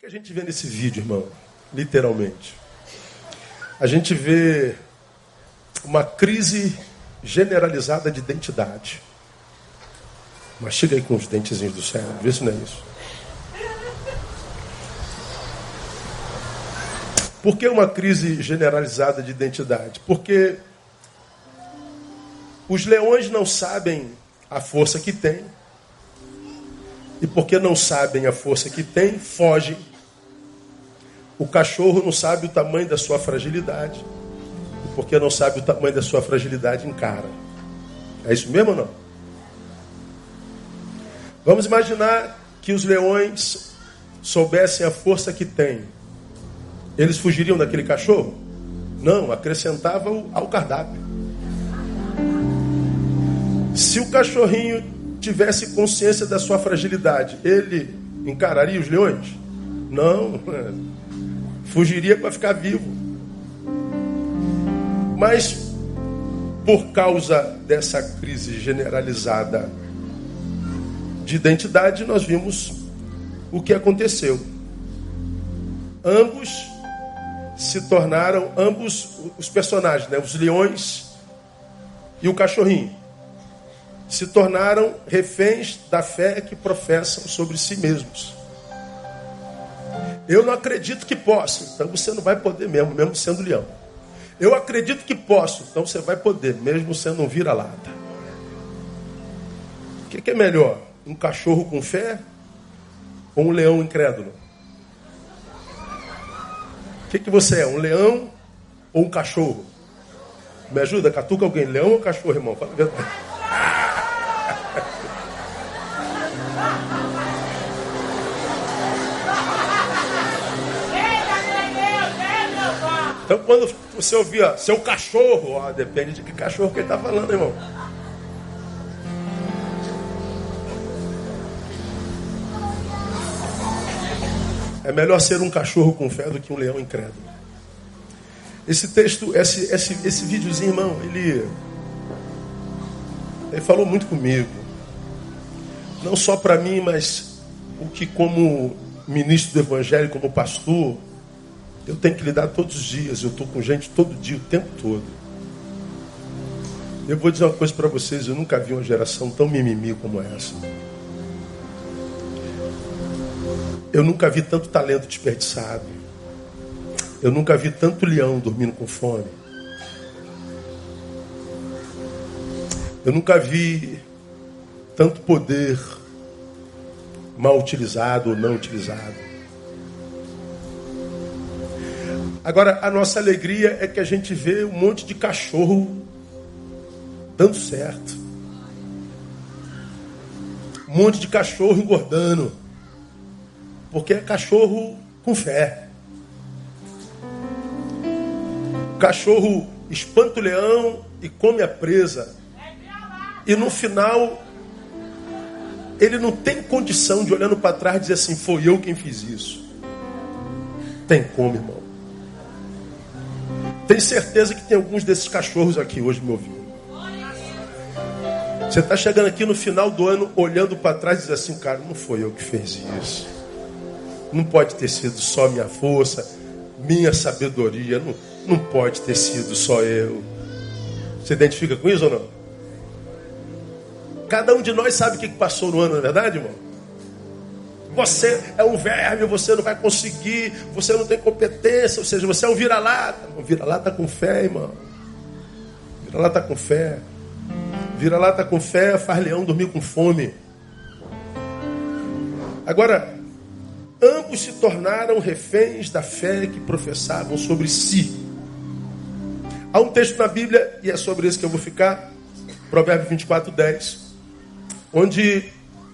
que a gente vê nesse vídeo, irmão? Literalmente. A gente vê uma crise generalizada de identidade. Mas chega aí com os dentezinhos do cérebro, vê se não é isso. Por que uma crise generalizada de identidade? Porque os leões não sabem a força que têm. E porque não sabem a força que têm, fogem. O cachorro não sabe o tamanho da sua fragilidade. Porque não sabe o tamanho da sua fragilidade, encara. É isso mesmo ou não? Vamos imaginar que os leões soubessem a força que têm eles fugiriam daquele cachorro? Não, acrescentavam ao cardápio. Se o cachorrinho tivesse consciência da sua fragilidade, ele encararia os leões? Não, fugiria para ficar vivo. Mas por causa dessa crise generalizada de identidade, nós vimos o que aconteceu. Ambos se tornaram ambos os personagens, né? os leões e o cachorrinho. Se tornaram reféns da fé que professam sobre si mesmos. Eu não acredito que posso, então você não vai poder mesmo, mesmo sendo leão. Eu acredito que posso, então você vai poder, mesmo sendo um vira-lata. O que, que é melhor? Um cachorro com fé ou um leão incrédulo? O que, que você é? Um leão ou um cachorro? Me ajuda, catuca alguém, leão ou cachorro, irmão? Fala a verdade. Então quando você ouvir, ó, seu cachorro, ó, depende de que cachorro que ele está falando, irmão. É melhor ser um cachorro com fé do que um leão incrédulo. Esse texto, esse, esse, esse videozinho, irmão, ele, ele falou muito comigo. Não só para mim, mas o que como ministro do Evangelho, como pastor, eu tenho que lidar todos os dias. Eu estou com gente todo dia, o tempo todo. Eu vou dizer uma coisa para vocês: eu nunca vi uma geração tão mimimi como essa. Eu nunca vi tanto talento desperdiçado. Eu nunca vi tanto leão dormindo com fome. Eu nunca vi tanto poder mal utilizado ou não utilizado. Agora, a nossa alegria é que a gente vê um monte de cachorro dando certo. Um monte de cachorro engordando. Porque é cachorro com fé. Cachorro espanta o leão e come a presa. E no final, ele não tem condição de olhando para trás dizer assim: foi eu quem fiz isso. Tem como, irmão. Tenho certeza que tem alguns desses cachorros aqui hoje me ouvindo. Você está chegando aqui no final do ano, olhando para trás e diz assim, cara, não foi eu que fiz isso. Não pode ter sido só minha força, minha sabedoria. Não, não pode ter sido só eu. Você identifica com isso ou não? Cada um de nós sabe o que passou no ano, não é verdade, irmão? Você é um verme, você não vai conseguir, você não tem competência, ou seja, você é um vira-lata. Vira-lata com fé, irmão. Vira-lata com fé. Vira-lata com fé faz leão dormir com fome. Agora, ambos se tornaram reféns da fé que professavam sobre si. Há um texto na Bíblia, e é sobre isso que eu vou ficar, Provérbio 24, 10, onde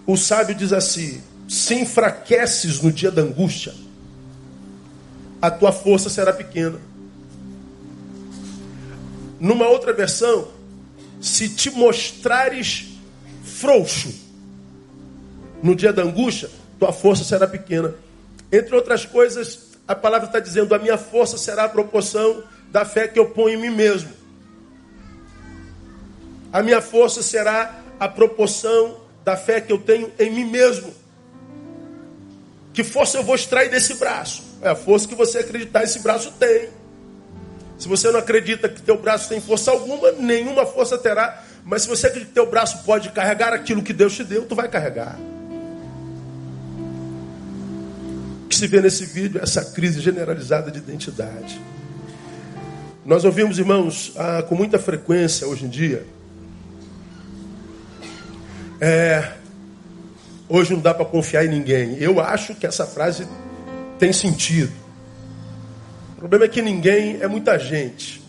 o sábio diz assim: Se enfraqueces no dia da angústia, a tua força será pequena. Numa outra versão, se te mostrares frouxo no dia da angústia, tua força será pequena. Entre outras coisas, a palavra está dizendo: a minha força será a proporção da fé que eu ponho em mim mesmo. A minha força será a proporção da fé que eu tenho em mim mesmo. Que força eu vou extrair desse braço? É a força que você acreditar esse braço tem. Se você não acredita que teu braço tem força alguma, nenhuma força terá. Mas se você acredita que teu braço pode carregar aquilo que Deus te deu, tu vai carregar. O que se vê nesse vídeo é essa crise generalizada de identidade. Nós ouvimos, irmãos, ah, com muita frequência hoje em dia. É, hoje não dá para confiar em ninguém. Eu acho que essa frase tem sentido. O problema é que ninguém é muita gente.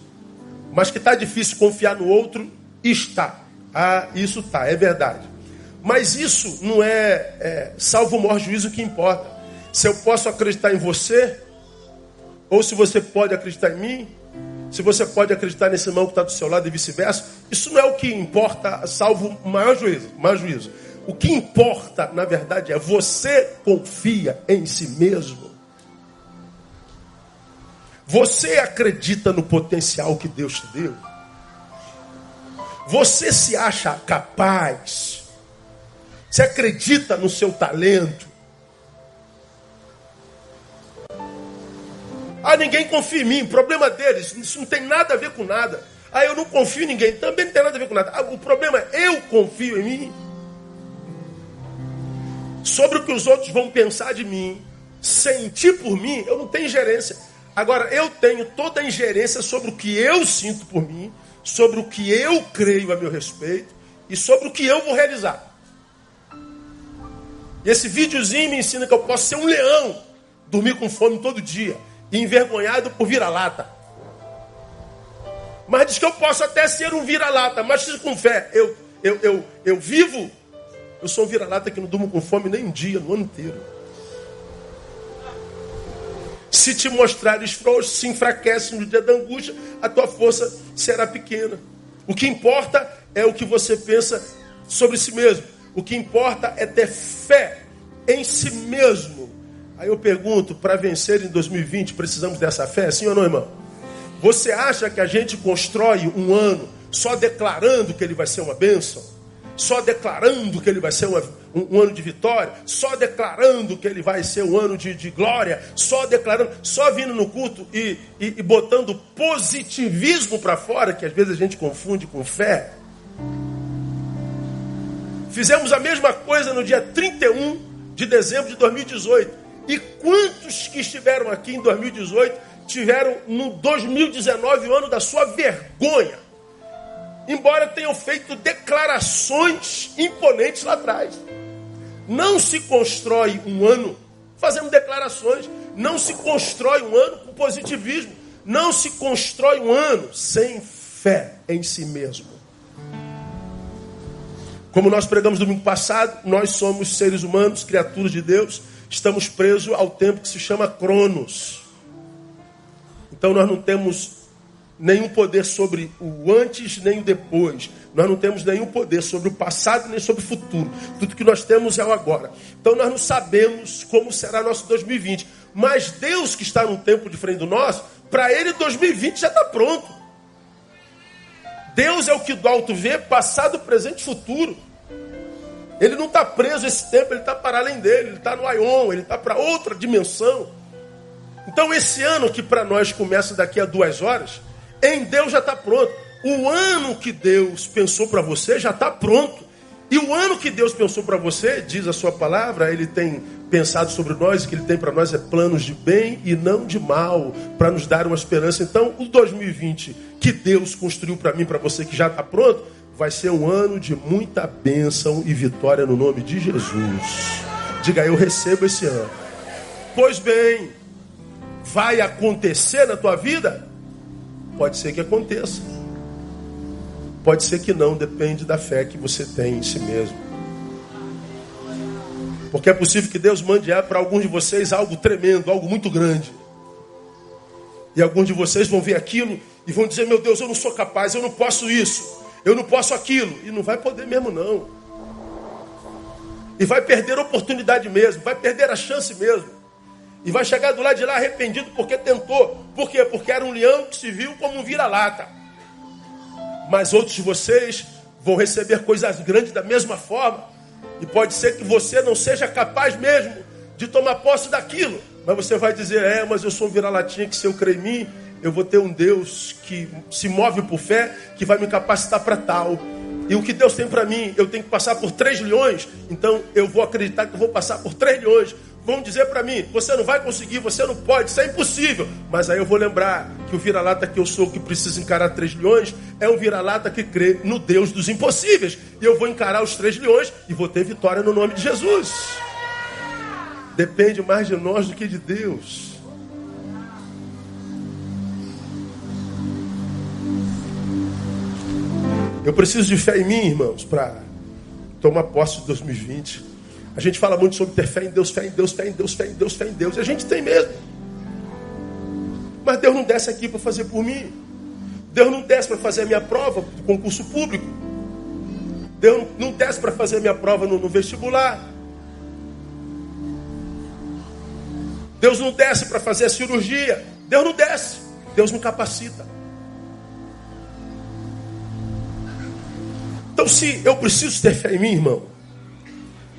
Mas que está difícil confiar no outro, está. Ah, isso está, é verdade. Mas isso não é, é salvo o maior juízo que importa. Se eu posso acreditar em você, ou se você pode acreditar em mim, se você pode acreditar nesse irmão que está do seu lado e vice-versa, isso não é o que importa, salvo o maior juízo, maior juízo. O que importa, na verdade, é você confia em si mesmo. Você acredita no potencial que Deus te deu? Você se acha capaz? Você acredita no seu talento? Ah, ninguém confia em mim, problema deles, isso não tem nada a ver com nada. Ah, eu não confio em ninguém, também não tem nada a ver com nada. Ah, o problema é eu confio em mim. Sobre o que os outros vão pensar de mim, sentir por mim, eu não tenho ingerência. Agora, eu tenho toda a ingerência sobre o que eu sinto por mim, sobre o que eu creio a meu respeito e sobre o que eu vou realizar. E esse videozinho me ensina que eu posso ser um leão, dormir com fome todo dia envergonhado por vira-lata. Mas diz que eu posso até ser um vira-lata, mas com fé. Eu, eu, eu, eu vivo, eu sou um vira-lata que não durmo com fome nem um dia, no ano inteiro. Se te mostrares frouxo, se enfraquece no dia da angústia, a tua força será pequena. O que importa é o que você pensa sobre si mesmo. O que importa é ter fé em si mesmo. Aí eu pergunto, para vencer em 2020, precisamos dessa fé? Sim ou não, irmão? Você acha que a gente constrói um ano só declarando que ele vai ser uma bênção? Só declarando que ele vai ser uma, um, um, ano de vitória? Só declarando que ele vai ser um ano de, de glória? Só declarando, só vindo no culto e, e, e botando positivismo para fora, que às vezes a gente confunde com fé? Fizemos a mesma coisa no dia 31 de dezembro de 2018 e quantos que estiveram aqui em 2018 tiveram no 2019 o ano da sua vergonha? Embora tenham feito declarações imponentes lá atrás. Não se constrói um ano fazendo declarações. Não se constrói um ano com positivismo. Não se constrói um ano sem fé em si mesmo. Como nós pregamos domingo passado, nós somos seres humanos, criaturas de Deus estamos presos ao tempo que se chama Cronos. Então nós não temos nenhum poder sobre o antes nem o depois. Nós não temos nenhum poder sobre o passado nem sobre o futuro. Tudo que nós temos é o agora. Então nós não sabemos como será nosso 2020. Mas Deus que está no tempo de frente do nosso, para ele 2020 já está pronto. Deus é o que do alto vê passado, presente e futuro. Ele não está preso esse tempo, ele está para além dele, ele está no Aion, ele está para outra dimensão. Então esse ano que para nós começa daqui a duas horas, em Deus já está pronto. O ano que Deus pensou para você já está pronto. E o ano que Deus pensou para você, diz a sua palavra, ele tem pensado sobre nós, que ele tem para nós é planos de bem e não de mal, para nos dar uma esperança. Então, o 2020 que Deus construiu para mim, para você que já está pronto, vai ser um ano de muita bênção e vitória no nome de Jesus. Diga, eu recebo esse ano. Pois bem, vai acontecer na tua vida? Pode ser que aconteça. Pode ser que não, depende da fé que você tem em si mesmo. Porque é possível que Deus mande para alguns de vocês algo tremendo, algo muito grande. E alguns de vocês vão ver aquilo e vão dizer: Meu Deus, eu não sou capaz, eu não posso isso eu não posso aquilo. E não vai poder mesmo, não. E vai perder a oportunidade mesmo, vai perder a chance mesmo. E vai chegar do lado de lá arrependido porque tentou. Por quê? Porque era um leão que se viu como um vira-lata. Mas outros de vocês vão receber coisas grandes da mesma forma. E pode ser que você não seja capaz mesmo de tomar posse daquilo. Mas você vai dizer, é, mas eu sou um vira-latinha que se eu crer em mim, eu vou ter um Deus que se move por fé, que vai me capacitar para tal. E o que Deus tem para mim, eu tenho que passar por três leões, então eu vou acreditar que eu vou passar por três leões. Vão dizer para mim, você não vai conseguir, você não pode, isso é impossível. Mas aí eu vou lembrar que o vira-lata que eu sou, que precisa encarar três leões, é um vira-lata que crê no Deus dos impossíveis. E eu vou encarar os três leões e vou ter vitória no nome de Jesus. Depende mais de nós do que de Deus. Eu preciso de fé em mim, irmãos, para tomar posse de 2020. A gente fala muito sobre ter fé em Deus, fé em Deus, fé em Deus, fé em Deus, fé em Deus. E a gente tem mesmo. Mas Deus não desce aqui para fazer por mim. Deus não desce para fazer a minha prova do concurso público. Deus não desce para fazer a minha prova no, no vestibular. Deus não desce para fazer a cirurgia. Deus não desce. Deus me capacita. Então, se eu preciso ter fé em mim, irmão,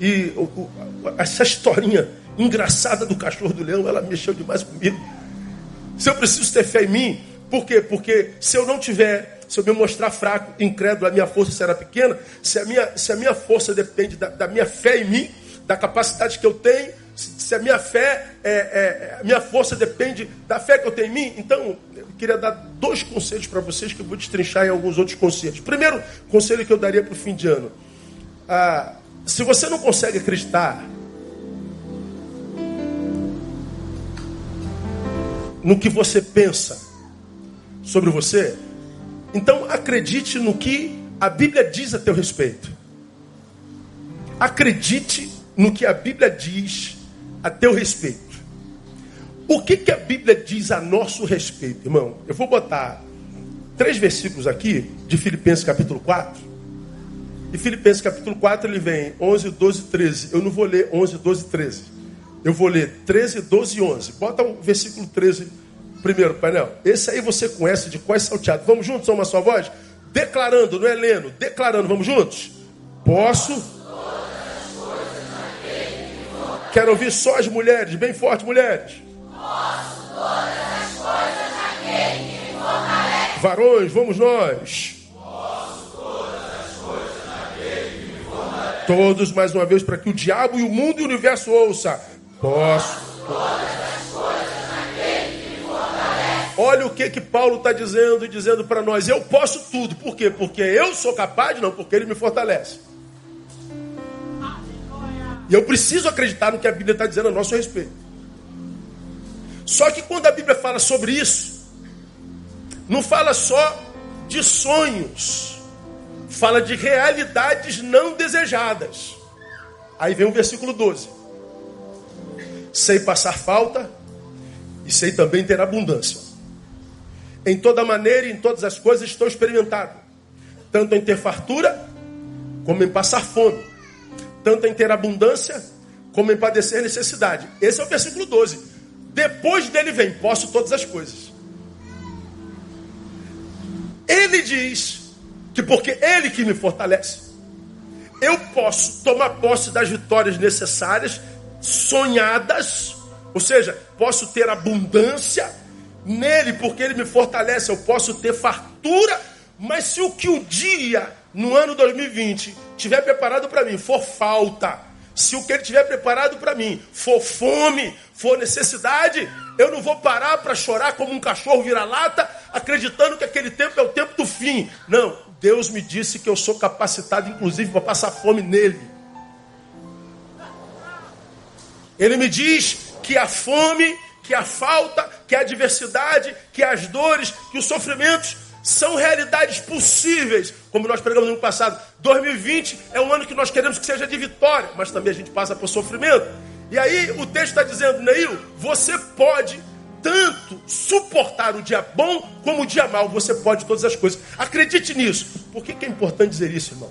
e o, o, essa historinha engraçada do cachorro do leão, ela mexeu demais comigo. Se eu preciso ter fé em mim, por quê? Porque se eu não tiver, se eu me mostrar fraco, incrédulo, a minha força será pequena. Se a minha, se a minha força depende da, da minha fé em mim, da capacidade que eu tenho, se a minha fé, é, é, a minha força depende da fé que eu tenho em mim, então eu queria dar dois conselhos para vocês que eu vou destrinchar em alguns outros conselhos. Primeiro conselho que eu daria para o fim de ano: ah, se você não consegue acreditar no que você pensa sobre você, então acredite no que a Bíblia diz a teu respeito. Acredite no que a Bíblia diz a teu respeito. O que, que a Bíblia diz a nosso respeito, irmão? Eu vou botar três versículos aqui de Filipenses capítulo 4. E Filipenses capítulo 4 ele vem 11, 12, 13. Eu não vou ler 11, 12, 13. Eu vou ler 13, 12 e 11. Bota o versículo 13 primeiro, painel. Esse aí você conhece de quais salteado. Vamos juntos, só uma só voz? Declarando, não é lendo, declarando. Vamos juntos? Posso Quero ouvir só as mulheres, bem forte, mulheres. Posso todas as coisas naquele que me fortalece. Varões, vamos nós. Posso todas as coisas naquele que me fortalece. Todos mais uma vez para que o diabo e o mundo e o universo ouça. Posso. Olha o que que Paulo está dizendo e dizendo para nós. Eu posso tudo. Por quê? Porque eu sou capaz? Não, porque ele me fortalece. E eu preciso acreditar no que a Bíblia está dizendo a nosso respeito. Só que quando a Bíblia fala sobre isso, não fala só de sonhos, fala de realidades não desejadas. Aí vem o versículo 12: Sei passar falta e sei também ter abundância. Em toda maneira e em todas as coisas estou experimentado, tanto em ter fartura como em passar fome tanto em ter abundância como em padecer necessidade. Esse é o versículo 12. Depois dele vem: posso todas as coisas. Ele diz que porque ele que me fortalece, eu posso tomar posse das vitórias necessárias, sonhadas, ou seja, posso ter abundância nele, porque ele me fortalece, eu posso ter fartura, mas se o que o dia no ano 2020 tiver preparado para mim for falta, se o que ele tiver preparado para mim for fome, for necessidade, eu não vou parar para chorar como um cachorro vira-lata, acreditando que aquele tempo é o tempo do fim. Não, Deus me disse que eu sou capacitado, inclusive, para passar fome nele. Ele me diz que a fome, que a falta, que a adversidade, que as dores, que os sofrimentos são realidades possíveis, como nós pregamos no ano passado. 2020 é um ano que nós queremos que seja de vitória, mas também a gente passa por sofrimento. E aí o texto está dizendo, Neil, você pode tanto suportar o dia bom como o dia mal. Você pode todas as coisas. Acredite nisso. Por que, que é importante dizer isso, irmão?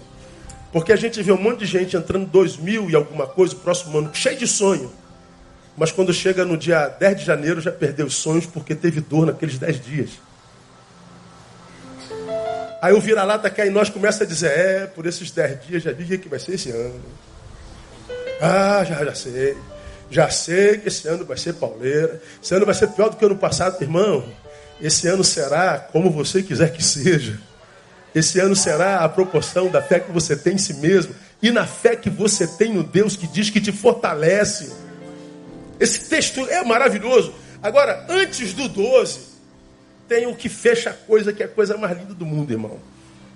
Porque a gente vê um monte de gente entrando em 2000 e alguma coisa, o próximo ano, cheio de sonho. Mas quando chega no dia 10 de janeiro, já perdeu os sonhos porque teve dor naqueles 10 dias. Aí o vira-lata que em nós começa a dizer, é, por esses dez dias já vi que vai ser esse ano. Ah, já, já sei. Já sei que esse ano vai ser pauleira. Esse ano vai ser pior do que o ano passado, irmão. Esse ano será como você quiser que seja. Esse ano será a proporção da fé que você tem em si mesmo e na fé que você tem no Deus que diz que te fortalece. Esse texto é maravilhoso. Agora, antes do 12, tem o que fecha a coisa, que é a coisa mais linda do mundo, irmão.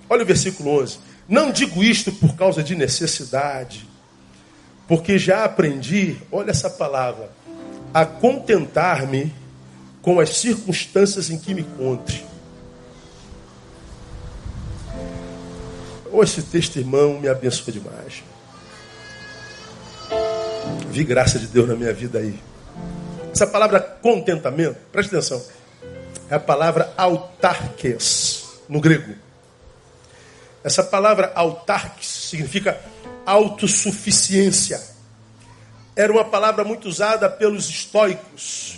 Olha o versículo 11. Não digo isto por causa de necessidade, porque já aprendi, olha essa palavra, a contentar-me com as circunstâncias em que me encontre. Oh, esse texto, irmão, me abençoa demais. Vi graça de Deus na minha vida aí. Essa palavra contentamento, preste atenção, é a palavra autarques, no grego. Essa palavra autarques significa autossuficiência. Era uma palavra muito usada pelos estoicos,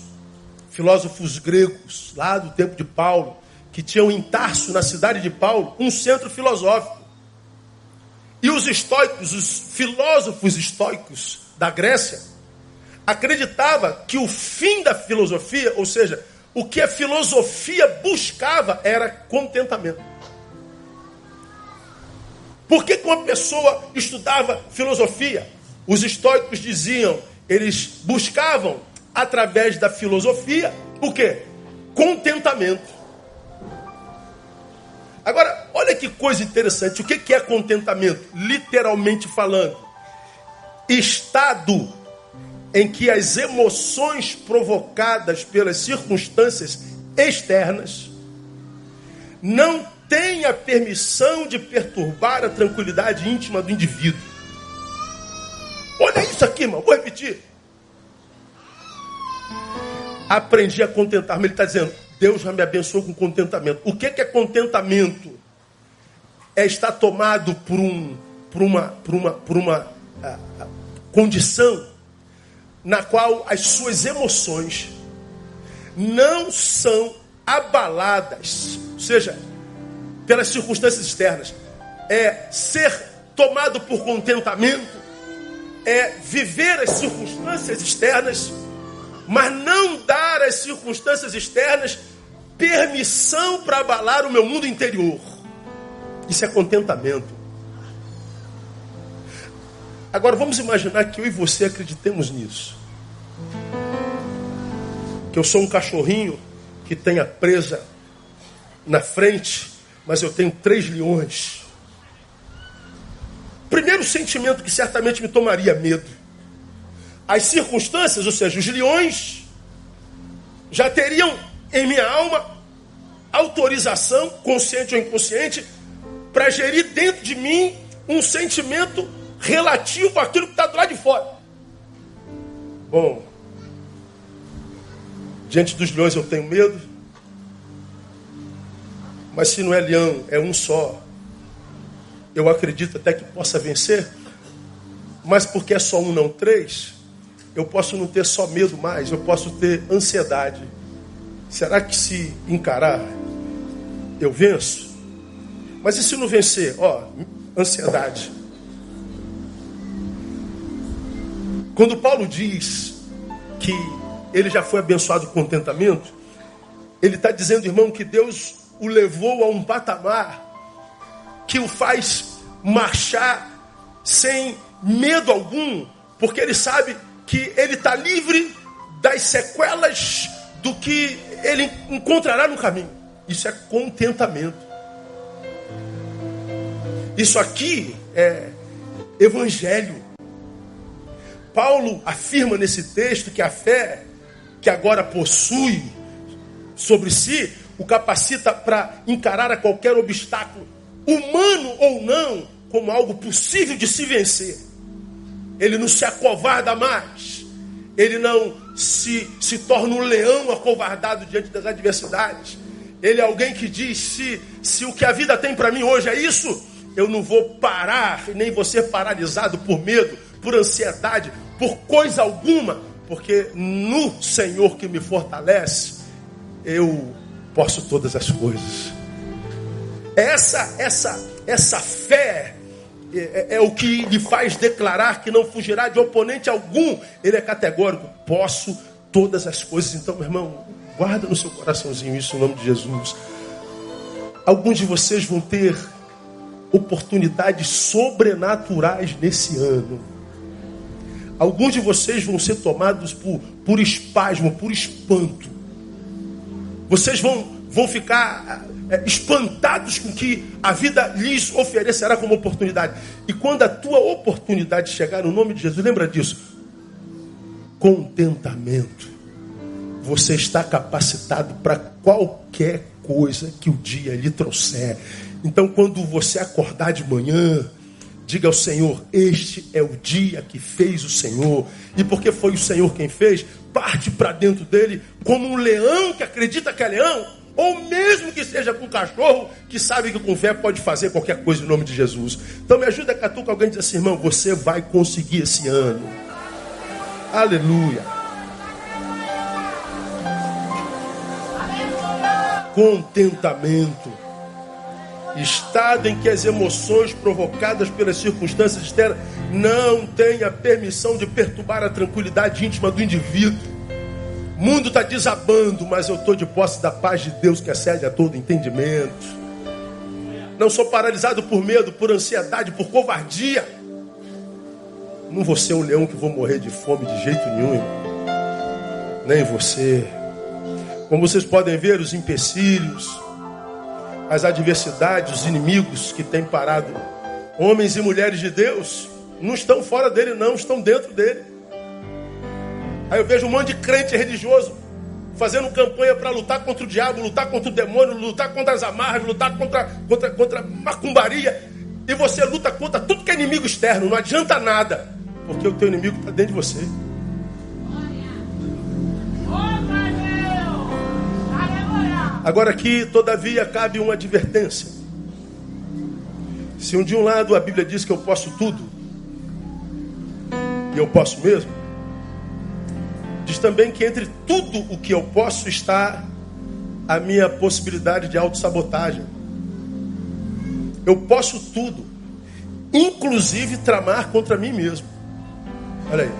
filósofos gregos, lá do tempo de Paulo, que tinham em Tarso, na cidade de Paulo, um centro filosófico. E os estoicos, os filósofos estoicos da Grécia, acreditavam que o fim da filosofia, ou seja, o que a filosofia buscava era contentamento. Por que, que uma pessoa estudava filosofia? Os estoicos diziam, eles buscavam, através da filosofia, o que? Contentamento. Agora, olha que coisa interessante. O que é contentamento? Literalmente falando, estado em que as emoções provocadas pelas circunstâncias externas não têm a permissão de perturbar a tranquilidade íntima do indivíduo. Olha isso aqui, irmão. Vou repetir. Aprendi a contentar-me. Ele está dizendo: Deus já me abençoou com contentamento. O que é contentamento? É estar tomado por, um, por uma, por uma, por uma a, a, condição na qual as suas emoções não são abaladas, ou seja, pelas circunstâncias externas. É ser tomado por contentamento, é viver as circunstâncias externas, mas não dar às circunstâncias externas permissão para abalar o meu mundo interior. Isso é contentamento. Agora vamos imaginar que eu e você acreditemos nisso. Que eu sou um cachorrinho que tem a presa na frente, mas eu tenho três leões. Primeiro sentimento que certamente me tomaria medo. As circunstâncias, ou seja, os leões, já teriam em minha alma autorização, consciente ou inconsciente, para gerir dentro de mim um sentimento relativo àquilo que está do lado de fora. Bom, diante dos leões eu tenho medo, mas se não é leão, é um só, eu acredito até que possa vencer, mas porque é só um, não três, eu posso não ter só medo mais, eu posso ter ansiedade. Será que se encarar, eu venço? Mas e se não vencer? Ó, ansiedade. Quando Paulo diz que ele já foi abençoado com contentamento, ele está dizendo, irmão, que Deus o levou a um patamar que o faz marchar sem medo algum, porque ele sabe que ele está livre das sequelas do que ele encontrará no caminho. Isso é contentamento. Isso aqui é evangelho. Paulo afirma nesse texto que a fé que agora possui sobre si o capacita para encarar a qualquer obstáculo, humano ou não, como algo possível de se vencer. Ele não se acovarda mais. Ele não se, se torna um leão acovardado diante das adversidades. Ele é alguém que diz: se, se o que a vida tem para mim hoje é isso, eu não vou parar, nem vou ser paralisado por medo, por ansiedade, por coisa alguma, porque no Senhor que me fortalece, eu posso todas as coisas. Essa, essa, essa fé é, é, é, o que lhe faz declarar que não fugirá de oponente algum. Ele é categórico. Posso todas as coisas. Então, meu irmão, guarda no seu coraçãozinho isso em nome de Jesus. Alguns de vocês vão ter oportunidades sobrenaturais nesse ano. Alguns de vocês vão ser tomados por, por espasmo, por espanto. Vocês vão, vão ficar é, espantados com que a vida lhes oferecerá como oportunidade. E quando a tua oportunidade chegar, no nome de Jesus, lembra disso. Contentamento. Você está capacitado para qualquer coisa que o dia lhe trouxer. Então, quando você acordar de manhã, diga ao Senhor: Este é o dia que fez o Senhor. E porque foi o Senhor quem fez, parte para dentro dele como um leão que acredita que é leão, ou mesmo que seja com um cachorro que sabe que com fé pode fazer qualquer coisa em nome de Jesus. Então me ajuda a catucar alguém diz assim, irmão, você vai conseguir esse ano. Aleluia. Contentamento estado em que as emoções provocadas pelas circunstâncias externas não têm a permissão de perturbar a tranquilidade íntima do indivíduo. O mundo está desabando, mas eu estou de posse da paz de Deus que excede a todo entendimento. Não sou paralisado por medo, por ansiedade, por covardia. Não vou ser um leão que vou morrer de fome de jeito nenhum. Nem você. Como vocês podem ver, os empecilhos, as adversidades, os inimigos que têm parado homens e mulheres de Deus, não estão fora dele, não, estão dentro dele. Aí eu vejo um monte de crente religioso fazendo campanha para lutar contra o diabo, lutar contra o demônio, lutar contra as amarras, lutar contra, contra, contra a macumbaria. E você luta contra tudo que é inimigo externo, não adianta nada, porque o teu inimigo está dentro de você. Agora aqui, todavia, cabe uma advertência. Se um de um lado a Bíblia diz que eu posso tudo, e eu posso mesmo, diz também que entre tudo o que eu posso está a minha possibilidade de autossabotagem. Eu posso tudo, inclusive tramar contra mim mesmo. Olha aí.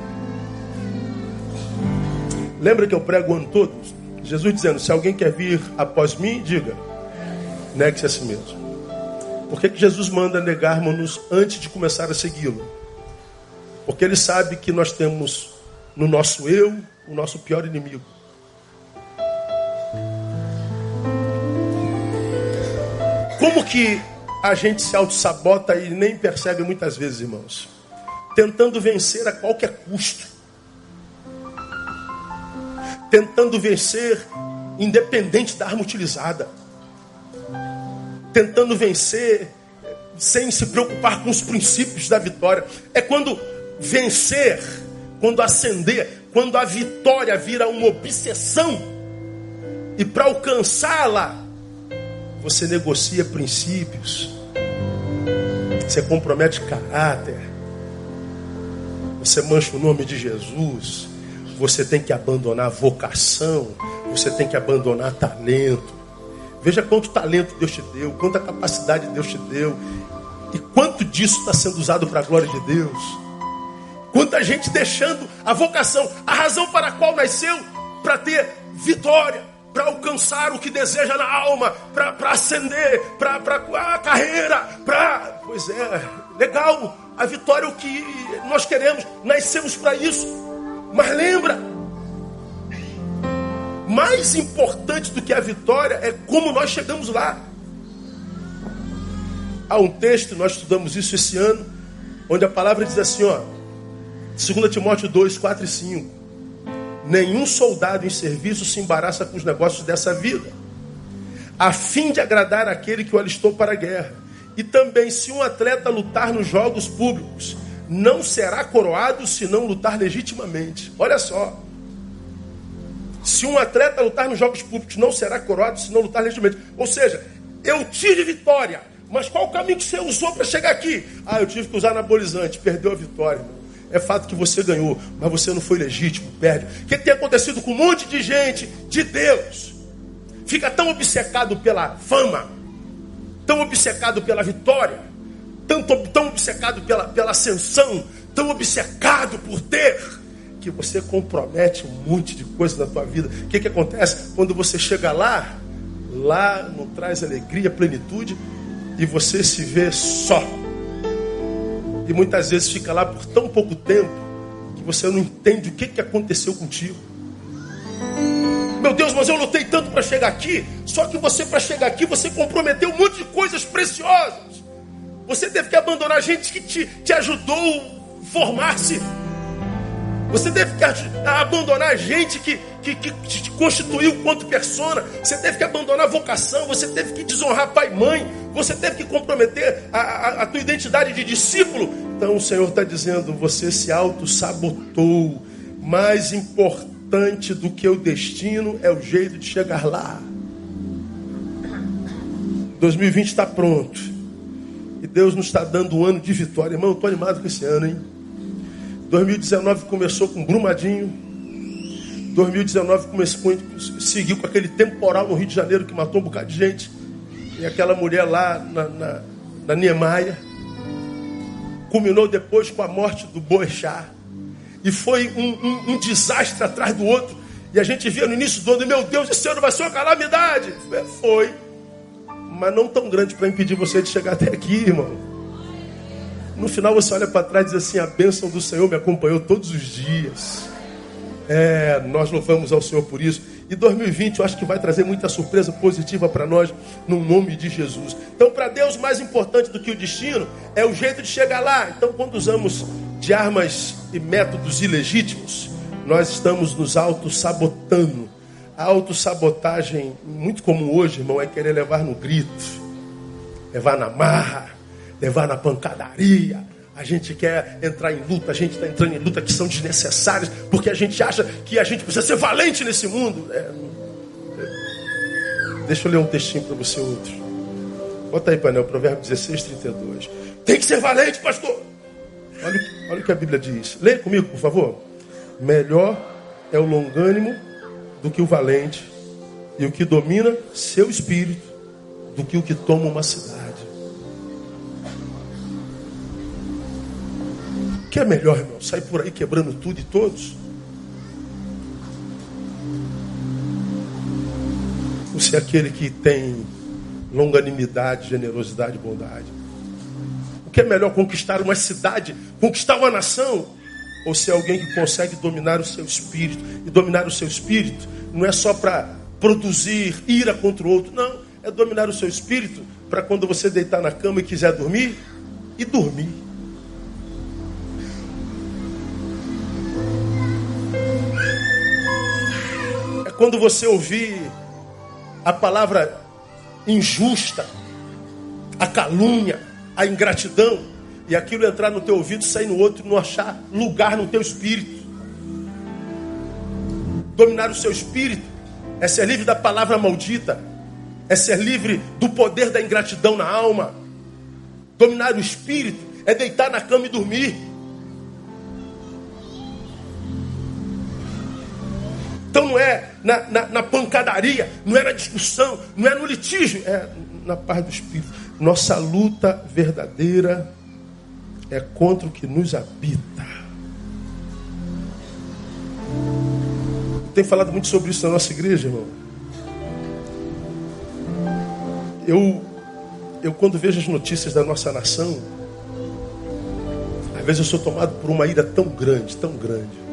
Lembra que eu prego ano todo? Jesus dizendo: se alguém quer vir após mim, diga, negue-se a si mesmo. Por que, que Jesus manda negarmos-nos antes de começar a segui-lo? Porque ele sabe que nós temos no nosso eu o nosso pior inimigo. Como que a gente se auto-sabota e nem percebe muitas vezes, irmãos? Tentando vencer a qualquer custo tentando vencer independente da arma utilizada, tentando vencer sem se preocupar com os princípios da vitória. É quando vencer, quando acender, quando a vitória vira uma obsessão. E para alcançá-la você negocia princípios, você compromete caráter, você mancha o nome de Jesus você tem que abandonar vocação, você tem que abandonar talento. Veja quanto talento Deus te deu, quanta capacidade Deus te deu, e quanto disso está sendo usado para a glória de Deus. Quanta gente deixando a vocação, a razão para a qual nasceu, para ter vitória, para alcançar o que deseja na alma, para ascender, para a carreira, para. Pois é, legal, a vitória é o que nós queremos, nascemos para isso. Mas lembra, mais importante do que a vitória é como nós chegamos lá. Há um texto, nós estudamos isso esse ano, onde a palavra diz assim, ó, 2 Timóteo 2, 4 e 5. Nenhum soldado em serviço se embaraça com os negócios dessa vida, a fim de agradar aquele que o alistou para a guerra. E também, se um atleta lutar nos jogos públicos, não será coroado se não lutar legitimamente. Olha só. Se um atleta lutar nos Jogos Públicos, não será coroado se não lutar legitimamente. Ou seja, eu tive vitória. Mas qual o caminho que você usou para chegar aqui? Ah, eu tive que usar anabolizante, perdeu a vitória. É fato que você ganhou, mas você não foi legítimo, perde. O que tem acontecido com um monte de gente de Deus? Fica tão obcecado pela fama, tão obcecado pela vitória, tanto, tão obcecado pela, pela ascensão, tão obcecado por ter, que você compromete um monte de coisa na tua vida. O que, que acontece? Quando você chega lá, lá não traz alegria, plenitude, e você se vê só. E muitas vezes fica lá por tão pouco tempo que você não entende o que, que aconteceu contigo. Meu Deus, mas eu lutei tanto para chegar aqui. Só que você, para chegar aqui, você comprometeu um monte de coisas preciosas. Você teve que abandonar gente que te, te ajudou a formar-se. Você teve que abandonar gente que, que, que te constituiu quanto persona. Você teve que abandonar a vocação. Você teve que desonrar pai e mãe. Você teve que comprometer a, a, a tua identidade de discípulo. Então o Senhor está dizendo: você se auto-sabotou. Mais importante do que o destino é o jeito de chegar lá. 2020 está pronto. Deus nos está dando um ano de vitória. Irmão, estou animado com esse ano, hein? 2019 começou com Brumadinho. 2019 começou, seguiu com aquele temporal no Rio de Janeiro que matou um bocado de gente. E aquela mulher lá na, na, na. Culminou depois com a morte do Boechat. E foi um, um, um desastre atrás do outro. E a gente via no início do ano, meu Deus, esse ano vai ser uma calamidade. É, foi. Mas não tão grande para impedir você de chegar até aqui, irmão. No final você olha para trás e diz assim: a bênção do Senhor me acompanhou todos os dias. É, nós louvamos ao Senhor por isso. E 2020 eu acho que vai trazer muita surpresa positiva para nós, no nome de Jesus. Então, para Deus, mais importante do que o destino é o jeito de chegar lá. Então, quando usamos de armas e métodos ilegítimos, nós estamos nos auto-sabotando. A autossabotagem, muito comum hoje, irmão, é querer levar no grito, levar na marra, levar na pancadaria, a gente quer entrar em luta, a gente está entrando em luta que são desnecessárias, porque a gente acha que a gente precisa ser valente nesse mundo. É... Deixa eu ler um textinho para você outro. Bota aí, painel, Provérbio 16, 32. Tem que ser valente, pastor. Olha, olha o que a Bíblia diz. Leia comigo, por favor. Melhor é o longânimo do que o valente, e o que domina seu espírito do que o que toma uma cidade. que é melhor, irmão? Sair por aí quebrando tudo e todos? Você é aquele que tem longanimidade, generosidade e bondade. O que é melhor conquistar uma cidade, conquistar uma nação? Ou ser alguém que consegue dominar o seu espírito? E dominar o seu espírito não é só para produzir ira contra o outro, não. É dominar o seu espírito para quando você deitar na cama e quiser dormir, e dormir. quando você ouvir a palavra injusta, a calúnia, a ingratidão, e aquilo entrar no teu ouvido, sair no outro, não achar lugar no teu espírito. Dominar o seu espírito é ser livre da palavra maldita, é ser livre do poder da ingratidão na alma. Dominar o espírito é deitar na cama e dormir. Então não é na, na, na, pancadaria, não é na discussão, não é no litígio, é na paz do Espírito. Nossa luta verdadeira é contra o que nos habita. Tem falado muito sobre isso na nossa igreja, irmão. Eu, eu quando vejo as notícias da nossa nação, às vezes eu sou tomado por uma ira tão grande, tão grande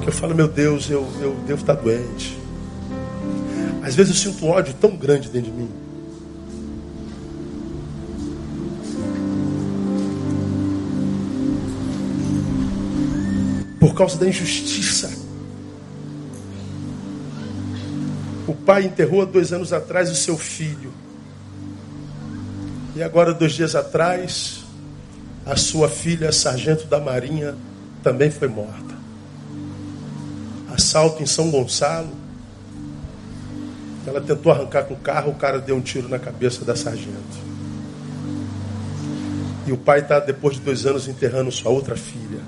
que eu falo, meu Deus, eu, eu devo estar doente. Às vezes eu sinto um ódio tão grande dentro de mim. Causa da injustiça. O pai enterrou há dois anos atrás o seu filho. E agora, dois dias atrás, a sua filha, sargento da Marinha, também foi morta assalto em São Gonçalo. Ela tentou arrancar com o carro, o cara deu um tiro na cabeça da sargento. E o pai está, depois de dois anos, enterrando sua outra filha.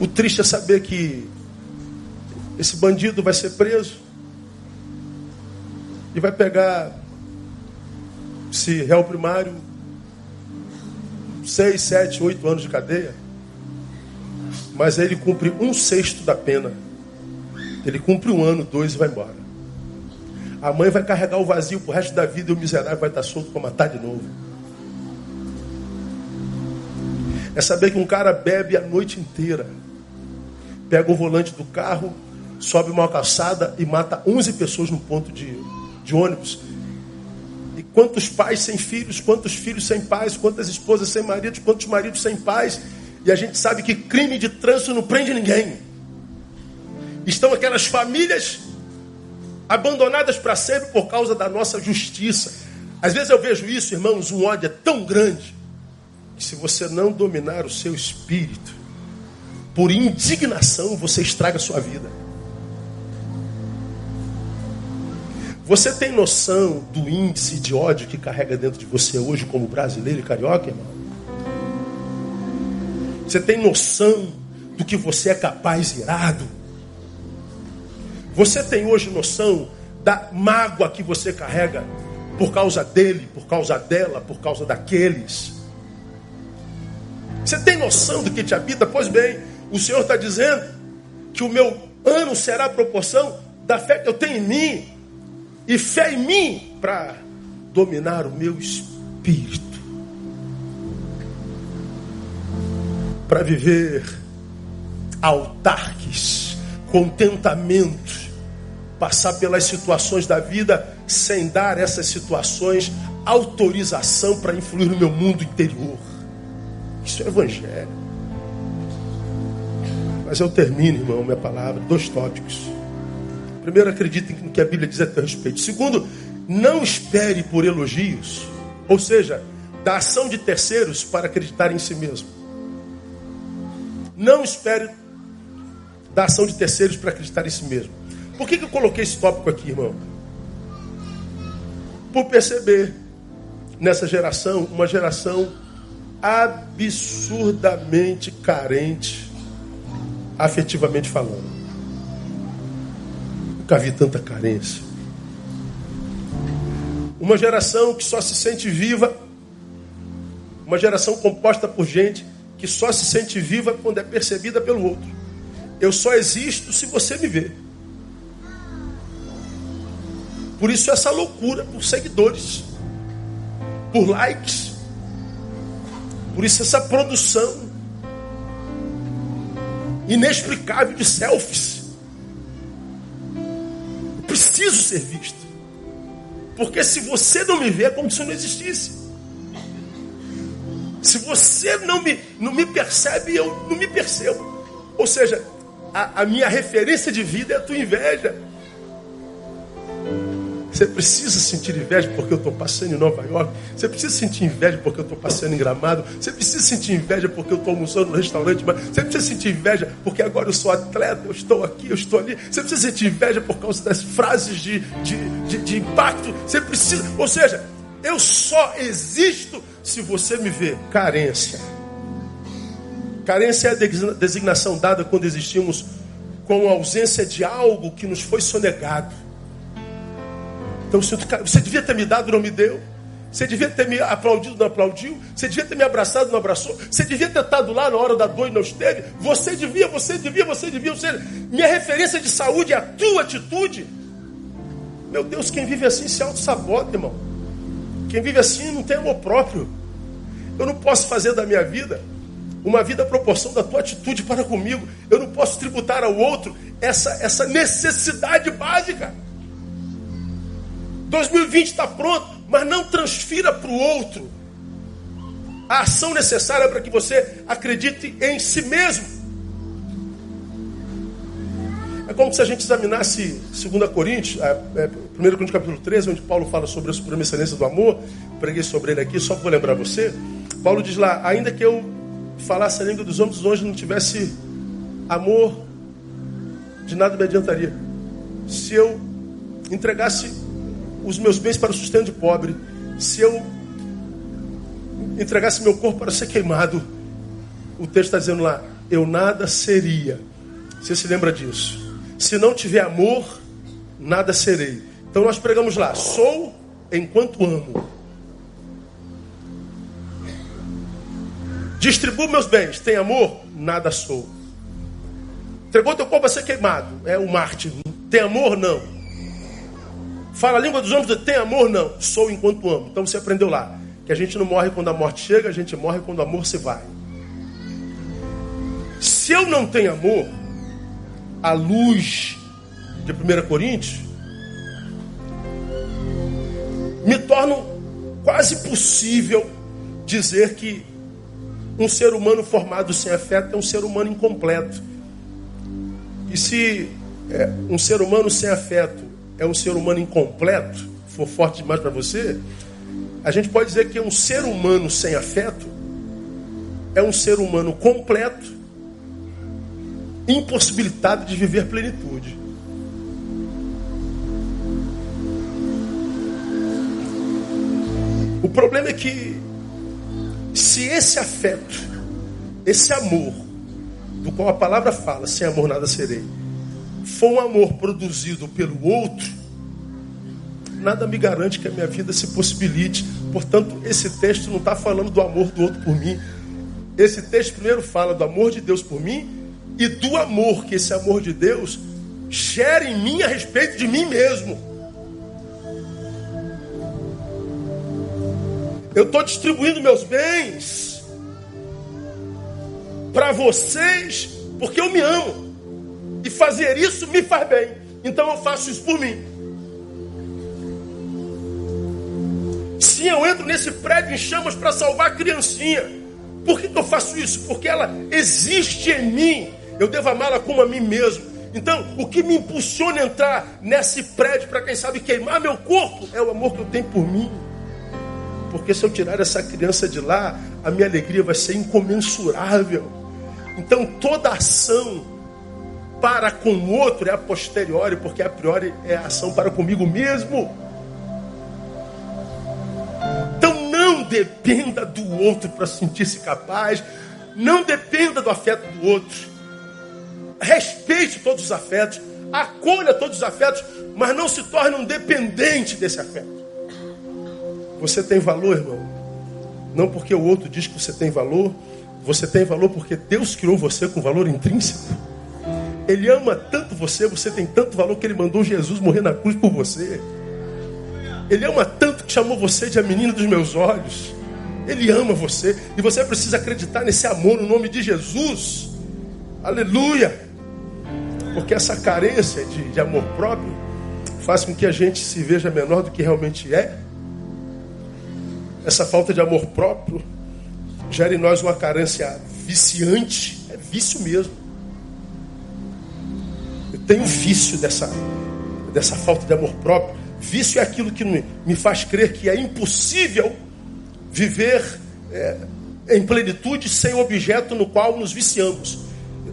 O triste é saber que esse bandido vai ser preso e vai pegar se réu primário, seis, sete, oito anos de cadeia, mas ele cumpre um sexto da pena. Ele cumpre um ano, dois e vai embora. A mãe vai carregar o vazio pro resto da vida e o miserável vai estar solto para matar de novo. É saber que um cara bebe a noite inteira, pega o volante do carro, sobe uma calçada e mata 11 pessoas no ponto de, de ônibus. E quantos pais sem filhos, quantos filhos sem pais, quantas esposas sem maridos, quantos maridos sem pais. E a gente sabe que crime de trânsito não prende ninguém. Estão aquelas famílias abandonadas para sempre por causa da nossa justiça. Às vezes eu vejo isso, irmãos, um ódio é tão grande que se você não dominar o seu espírito, por indignação você estraga a sua vida. Você tem noção do índice de ódio que carrega dentro de você hoje como brasileiro e carioca, irmão? Você tem noção do que você é capaz irado? Você tem hoje noção da mágoa que você carrega por causa dele, por causa dela, por causa daqueles? Você tem noção do que te habita? Pois bem, o Senhor está dizendo que o meu ano será a proporção da fé que eu tenho em mim e fé em mim para dominar o meu espírito. Para viver autarques, contentamento, passar pelas situações da vida sem dar essas situações autorização para influir no meu mundo interior. Isso é evangelho. Mas eu termino, irmão, minha palavra, dois tópicos. Primeiro, acredite no que a Bíblia diz a teu respeito. Segundo, não espere por elogios, ou seja, da ação de terceiros para acreditar em si mesmo. Não espere da ação de terceiros para acreditar em si mesmo. Por que, que eu coloquei esse tópico aqui, irmão? Por perceber nessa geração uma geração absurdamente carente, afetivamente falando. Nunca vi tanta carência. Uma geração que só se sente viva, uma geração composta por gente que só se sente viva quando é percebida pelo outro. Eu só existo se você me vê. Por isso essa loucura por seguidores, por likes. Por isso essa produção inexplicável de selfies preciso ser visto. Porque se você não me vê, é como se eu não existisse. Se você não me, não me percebe, eu não me percebo. Ou seja, a, a minha referência de vida é a tua inveja. Você precisa sentir inveja porque eu estou passando em Nova York. Você precisa sentir inveja porque eu estou passando em Gramado. Você precisa sentir inveja porque eu estou almoçando no restaurante. Mas você precisa sentir inveja porque agora eu sou atleta, eu estou aqui, eu estou ali. Você precisa sentir inveja por causa das frases de, de, de, de impacto. Você precisa. Ou seja, eu só existo se você me vê. Carência. Carência é a designação dada quando existimos com a ausência de algo que nos foi sonegado. Então você devia ter me dado, não me deu. Você devia ter me aplaudido, não aplaudiu. Você devia ter me abraçado, não abraçou. Você devia ter estado lá na hora da dor e não esteve. Você devia, você devia, você devia. Seja, minha referência de saúde é a tua atitude. Meu Deus, quem vive assim se auto-sabota, irmão. Quem vive assim não tem amor próprio. Eu não posso fazer da minha vida uma vida à proporção da tua atitude para comigo. Eu não posso tributar ao outro essa, essa necessidade básica. 2020 está pronto, mas não transfira para o outro a ação necessária para que você acredite em si mesmo. É como se a gente examinasse 2 Coríntios, é, é, 1 Coríntios capítulo 13, onde Paulo fala sobre a suprema excelência do amor. Preguei sobre ele aqui, só vou lembrar você. Paulo diz lá: ainda que eu falasse a língua dos homens, dos não tivesse amor, de nada me adiantaria. Se eu entregasse os meus bens para o sustento de pobre, se eu entregasse meu corpo para ser queimado, o texto está dizendo lá, eu nada seria. Você se lembra disso? Se não tiver amor, nada serei. Então nós pregamos lá, sou enquanto amo. Distribuo meus bens, tem amor? Nada sou. Entregou teu corpo a ser queimado, é o um mártir. Tem amor? Não. Fala a língua dos homens. Tem amor? Não. Sou enquanto amo. Então você aprendeu lá. Que a gente não morre quando a morte chega, a gente morre quando o amor se vai. Se eu não tenho amor, a luz de 1 Coríntios, me torna quase possível dizer que um ser humano formado sem afeto é um ser humano incompleto. E se é, um ser humano sem afeto é um ser humano incompleto, for forte demais para você, a gente pode dizer que um ser humano sem afeto é um ser humano completo, impossibilitado de viver plenitude. O problema é que, se esse afeto, esse amor, do qual a palavra fala, sem amor nada serei, for um amor produzido pelo outro, nada me garante que a minha vida se possibilite. Portanto, esse texto não está falando do amor do outro por mim. Esse texto primeiro fala do amor de Deus por mim e do amor que esse amor de Deus gera em mim a respeito de mim mesmo. Eu estou distribuindo meus bens para vocês porque eu me amo. Fazer isso me faz bem. Então eu faço isso por mim. Sim, eu entro nesse prédio em chamas para salvar a criancinha. Por que, que eu faço isso? Porque ela existe em mim. Eu devo amá-la como a mim mesmo. Então, o que me impulsiona a entrar nesse prédio para quem sabe queimar meu corpo é o amor que eu tenho por mim. Porque se eu tirar essa criança de lá, a minha alegria vai ser incomensurável. Então toda ação para com o outro é a posteriori, porque a priori é a ação para comigo mesmo. Então não dependa do outro para sentir-se capaz, não dependa do afeto do outro. Respeite todos os afetos, acolha todos os afetos, mas não se torne um dependente desse afeto. Você tem valor, irmão. Não porque o outro diz que você tem valor. Você tem valor porque Deus criou você com valor intrínseco. Ele ama tanto você, você tem tanto valor que ele mandou Jesus morrer na cruz por você. Ele ama tanto que chamou você de a menina dos meus olhos. Ele ama você e você precisa acreditar nesse amor no nome de Jesus. Aleluia! Porque essa carência de, de amor próprio faz com que a gente se veja menor do que realmente é essa falta de amor próprio gera em nós uma carência viciante. É vício mesmo. Eu tenho vício dessa, dessa falta de amor próprio. Vício é aquilo que me faz crer que é impossível viver é, em plenitude sem o objeto no qual nos viciamos.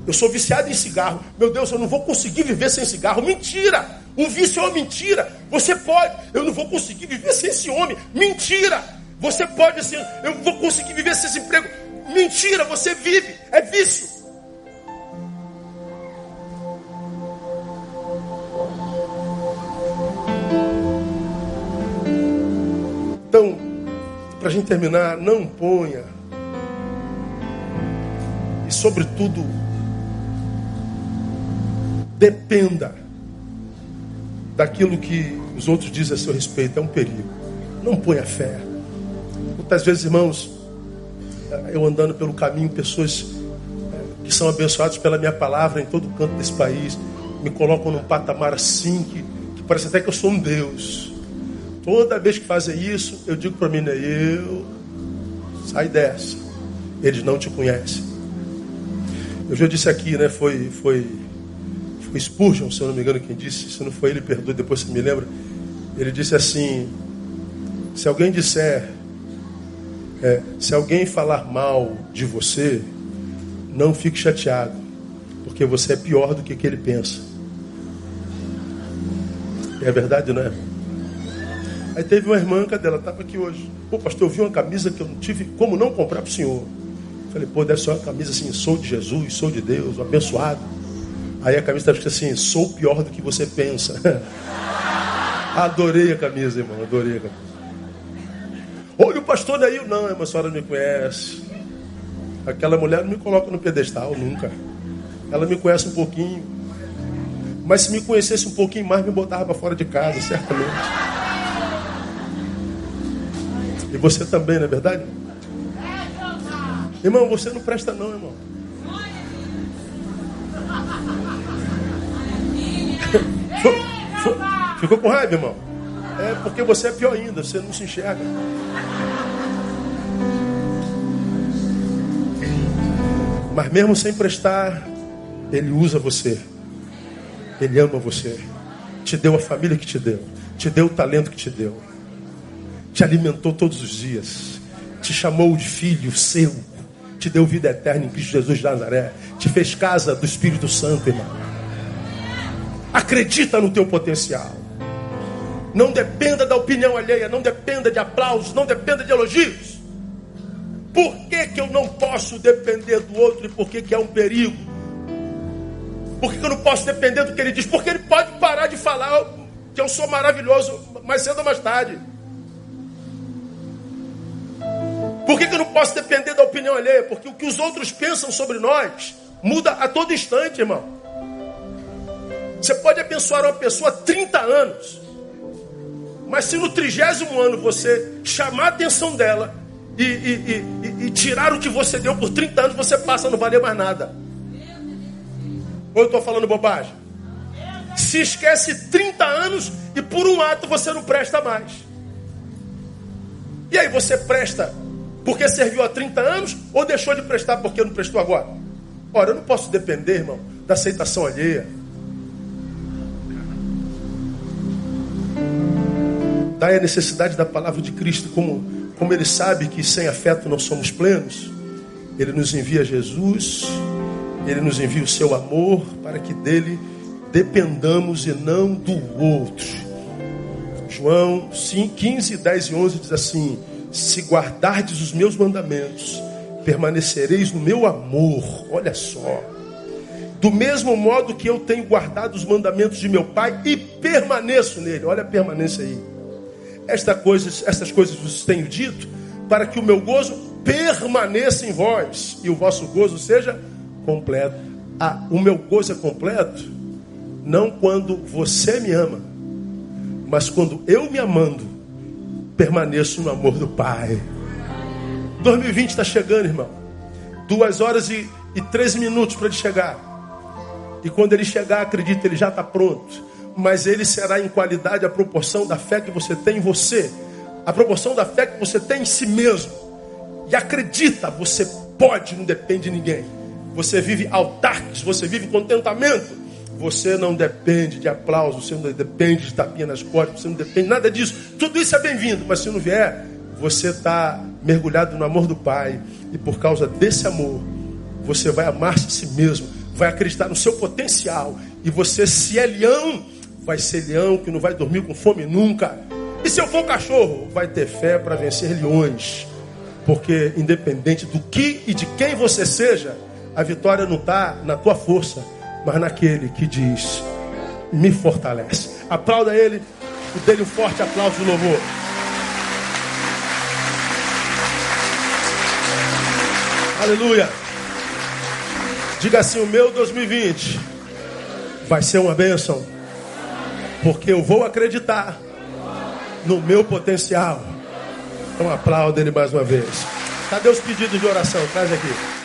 Eu sou viciado em cigarro. Meu Deus, eu não vou conseguir viver sem cigarro. Mentira! O vício é uma mentira. Você pode. Eu não vou conseguir viver sem esse homem. Mentira! Você pode assim, eu vou conseguir viver sem esse emprego. Mentira, você vive, é vício. Para a gente terminar, não ponha, e sobretudo, dependa daquilo que os outros dizem a seu respeito, é um perigo. Não ponha fé. Muitas vezes, irmãos, eu andando pelo caminho, pessoas eh, que são abençoadas pela minha palavra em todo canto desse país, me colocam num patamar assim que, que parece até que eu sou um Deus. Toda vez que fazem isso, eu digo para mim, né, eu, sai dessa. Eles não te conhecem. Eu já disse aqui, né, foi, foi, foi Spurgeon, se eu não me engano, quem disse, se não foi ele, perdoe, depois você me lembra. Ele disse assim: se alguém disser é, se alguém falar mal de você, não fique chateado, porque você é pior do que, que ele pensa. É verdade, não é? Aí teve uma irmã, cadê ela? Estava aqui hoje. Pô, pastor, eu vi uma camisa que eu não tive como não comprar para o senhor. Falei, pô, deve ser uma camisa assim, sou de Jesus, sou de Deus, abençoado. Aí a camisa estava assim, sou pior do que você pensa. adorei a camisa, irmão, adorei a camisa. Olha o pastor daí, não, a senhora não me conhece. Aquela mulher não me coloca no pedestal, nunca. Ela me conhece um pouquinho. Mas se me conhecesse um pouquinho mais, me botava para fora de casa, certamente. E você também, não é verdade? Irmão, você não presta não, irmão. Ficou com raiva, irmão? É porque você é pior ainda, você não se enxerga. Mas mesmo sem prestar, Ele usa você. Ele ama você. Te deu a família que te deu. Te deu o talento que te deu. Te alimentou todos os dias. Te chamou de filho seu. Te deu vida eterna em Cristo Jesus de Nazaré. Te fez casa do Espírito Santo, irmão. Acredita no teu potencial. Não dependa da opinião alheia. Não dependa de aplausos. Não dependa de elogios. Por que, que eu não posso depender do outro e por que, que é um perigo? Por que, que eu não posso depender do que ele diz? Porque ele pode parar de falar que eu sou maravilhoso mais cedo ou mais tarde. Por que, que eu não posso depender da opinião alheia? Porque o que os outros pensam sobre nós muda a todo instante, irmão. Você pode abençoar uma pessoa há 30 anos, mas se no trigésimo ano você chamar a atenção dela e, e, e, e, tirar o que você deu por 30 anos, você passa a não valer mais nada. Ou eu estou falando bobagem? Se esquece 30 anos e por um ato você não presta mais. E aí você presta porque serviu há 30 anos ou deixou de prestar porque não prestou agora? Ora, eu não posso depender, irmão, da aceitação alheia. Daí a necessidade da palavra de Cristo como como ele sabe que sem afeto não somos plenos, ele nos envia Jesus, ele nos envia o seu amor para que dele dependamos e não do outro. João 15, 10 e 11 diz assim: Se guardardes os meus mandamentos, permanecereis no meu amor. Olha só. Do mesmo modo que eu tenho guardado os mandamentos de meu Pai e permaneço nele. Olha a permanência aí. Esta coisa, estas coisas vos tenho dito, para que o meu gozo permaneça em vós e o vosso gozo seja completo. Ah, o meu gozo é completo não quando você me ama, mas quando eu me amando permaneço no amor do Pai. 2020 está chegando, irmão. Duas horas e, e 13 minutos para ele chegar. E quando ele chegar, acredita, ele já está pronto mas ele será em qualidade a proporção da fé que você tem em você, a proporção da fé que você tem em si mesmo. E acredita, você pode, não depende de ninguém. Você vive autarques, você vive contentamento. Você não depende de aplauso, você não depende de tapinha nas costas, você não depende nada disso. Tudo isso é bem-vindo, mas se não vier, você está mergulhado no amor do Pai. E por causa desse amor, você vai amar-se a si mesmo, vai acreditar no seu potencial. E você, se é leão, vai ser leão que não vai dormir com fome nunca. E se eu for cachorro, vai ter fé para vencer leões. Porque independente do que e de quem você seja, a vitória não está na tua força, mas naquele que diz: me fortalece. Aplauda ele e dê-lhe um forte aplauso de louvor. Aleluia. Diga assim: o meu 2020 vai ser uma bênção. Porque eu vou acreditar no meu potencial. Então aplauda ele mais uma vez. Cadê os pedidos de oração? Traz aqui.